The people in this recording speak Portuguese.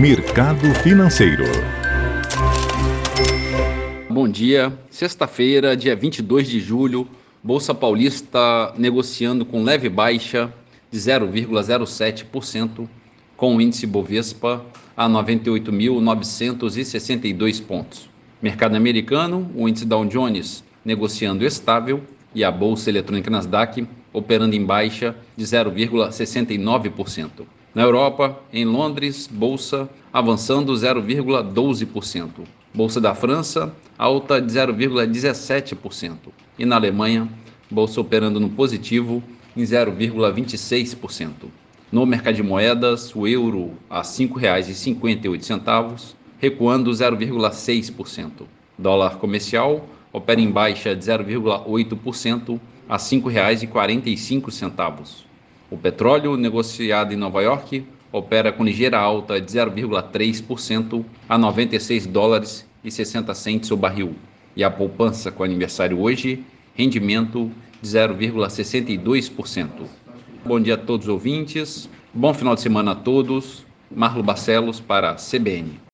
Mercado Financeiro. Bom dia. Sexta-feira, dia 22 de julho, Bolsa Paulista negociando com leve baixa de 0,07%, com o índice Bovespa a 98.962 pontos. Mercado americano, o índice Dow Jones negociando estável e a bolsa eletrônica Nasdaq operando em baixa de 0,69%. Na Europa, em Londres, bolsa avançando 0,12%. Bolsa da França, alta de 0,17%. E na Alemanha, bolsa operando no positivo em 0,26%. No mercado de moedas, o euro a R$ 5,58, recuando 0,6%. Dólar comercial opera em baixa de 0,8% a R$ 5,45. O petróleo negociado em Nova York opera com ligeira alta de 0,3% a 96 dólares e 60 centes o barril. E a poupança com aniversário hoje, rendimento de 0,62%. Bom dia a todos os ouvintes, bom final de semana a todos. Marlo Barcelos para a CBN.